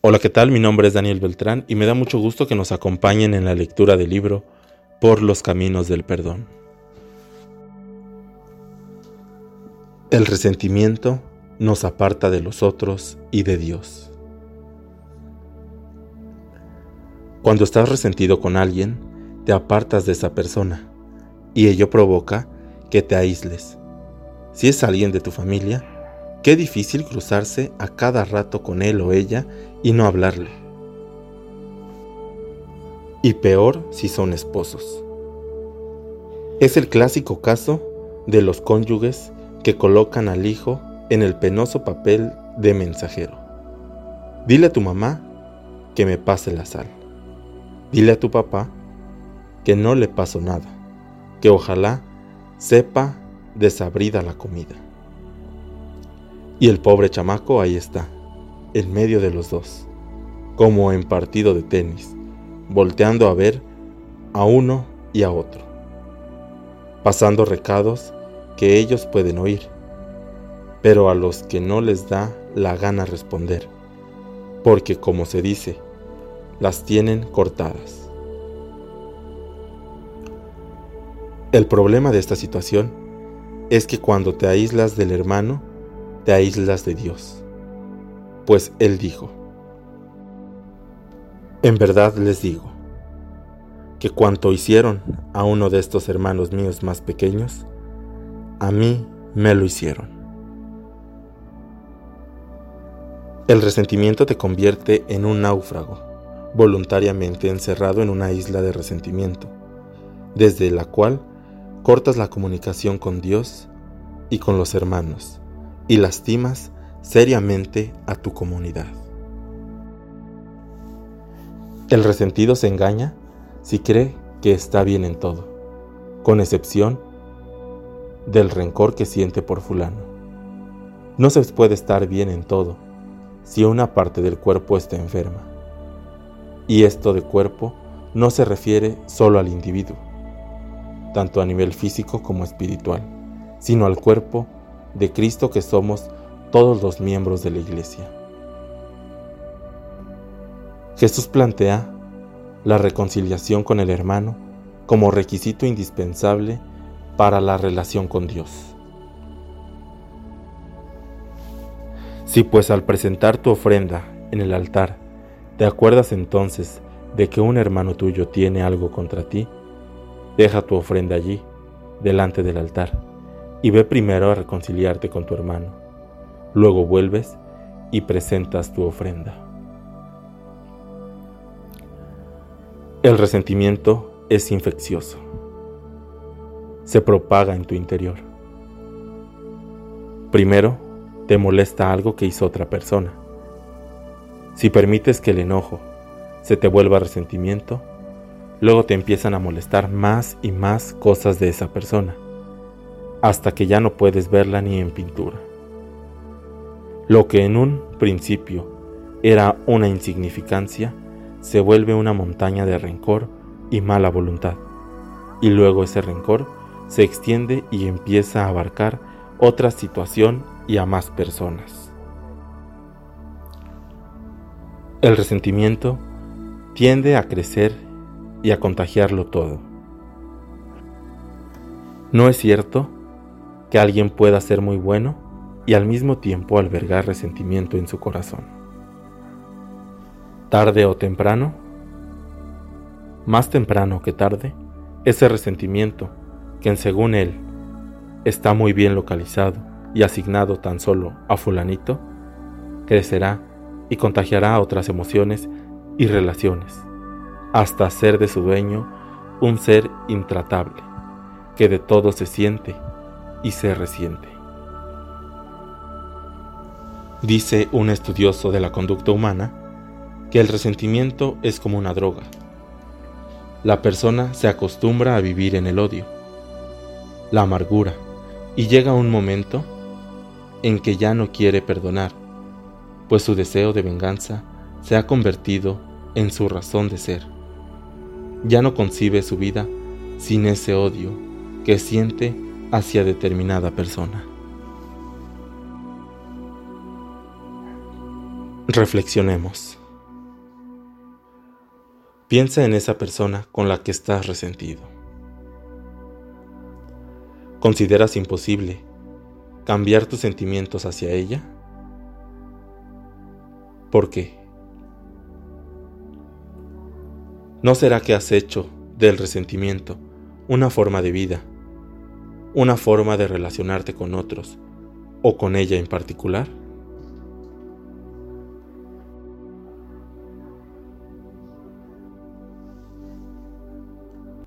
Hola, ¿qué tal? Mi nombre es Daniel Beltrán y me da mucho gusto que nos acompañen en la lectura del libro Por los Caminos del Perdón. El resentimiento nos aparta de los otros y de Dios. Cuando estás resentido con alguien, te apartas de esa persona y ello provoca que te aísles. Si es alguien de tu familia, Qué difícil cruzarse a cada rato con él o ella y no hablarle. Y peor si son esposos. Es el clásico caso de los cónyuges que colocan al hijo en el penoso papel de mensajero. Dile a tu mamá que me pase la sal. Dile a tu papá que no le pasó nada, que ojalá sepa desabrida la comida. Y el pobre chamaco ahí está, en medio de los dos, como en partido de tenis, volteando a ver a uno y a otro, pasando recados que ellos pueden oír, pero a los que no les da la gana responder, porque como se dice, las tienen cortadas. El problema de esta situación es que cuando te aíslas del hermano, te aíslas de Dios. Pues Él dijo, en verdad les digo, que cuanto hicieron a uno de estos hermanos míos más pequeños, a mí me lo hicieron. El resentimiento te convierte en un náufrago, voluntariamente encerrado en una isla de resentimiento, desde la cual cortas la comunicación con Dios y con los hermanos, y lastimas seriamente a tu comunidad. El resentido se engaña si cree que está bien en todo, con excepción del rencor que siente por fulano. No se puede estar bien en todo si una parte del cuerpo está enferma. Y esto de cuerpo no se refiere solo al individuo, tanto a nivel físico como espiritual, sino al cuerpo de Cristo que somos todos los miembros de la iglesia. Jesús plantea la reconciliación con el hermano como requisito indispensable para la relación con Dios. Si pues al presentar tu ofrenda en el altar te acuerdas entonces de que un hermano tuyo tiene algo contra ti, deja tu ofrenda allí, delante del altar y ve primero a reconciliarte con tu hermano. Luego vuelves y presentas tu ofrenda. El resentimiento es infeccioso. Se propaga en tu interior. Primero, te molesta algo que hizo otra persona. Si permites que el enojo se te vuelva resentimiento, luego te empiezan a molestar más y más cosas de esa persona hasta que ya no puedes verla ni en pintura. Lo que en un principio era una insignificancia, se vuelve una montaña de rencor y mala voluntad, y luego ese rencor se extiende y empieza a abarcar otra situación y a más personas. El resentimiento tiende a crecer y a contagiarlo todo. ¿No es cierto que alguien pueda ser muy bueno y al mismo tiempo albergar resentimiento en su corazón. Tarde o temprano, más temprano que tarde, ese resentimiento, que según él está muy bien localizado y asignado tan solo a fulanito, crecerá y contagiará otras emociones y relaciones, hasta hacer de su dueño un ser intratable, que de todo se siente y se resiente. Dice un estudioso de la conducta humana que el resentimiento es como una droga. La persona se acostumbra a vivir en el odio, la amargura, y llega un momento en que ya no quiere perdonar, pues su deseo de venganza se ha convertido en su razón de ser. Ya no concibe su vida sin ese odio que siente hacia determinada persona. Reflexionemos. Piensa en esa persona con la que estás resentido. ¿Consideras imposible cambiar tus sentimientos hacia ella? ¿Por qué? ¿No será que has hecho del resentimiento una forma de vida, una forma de relacionarte con otros o con ella en particular?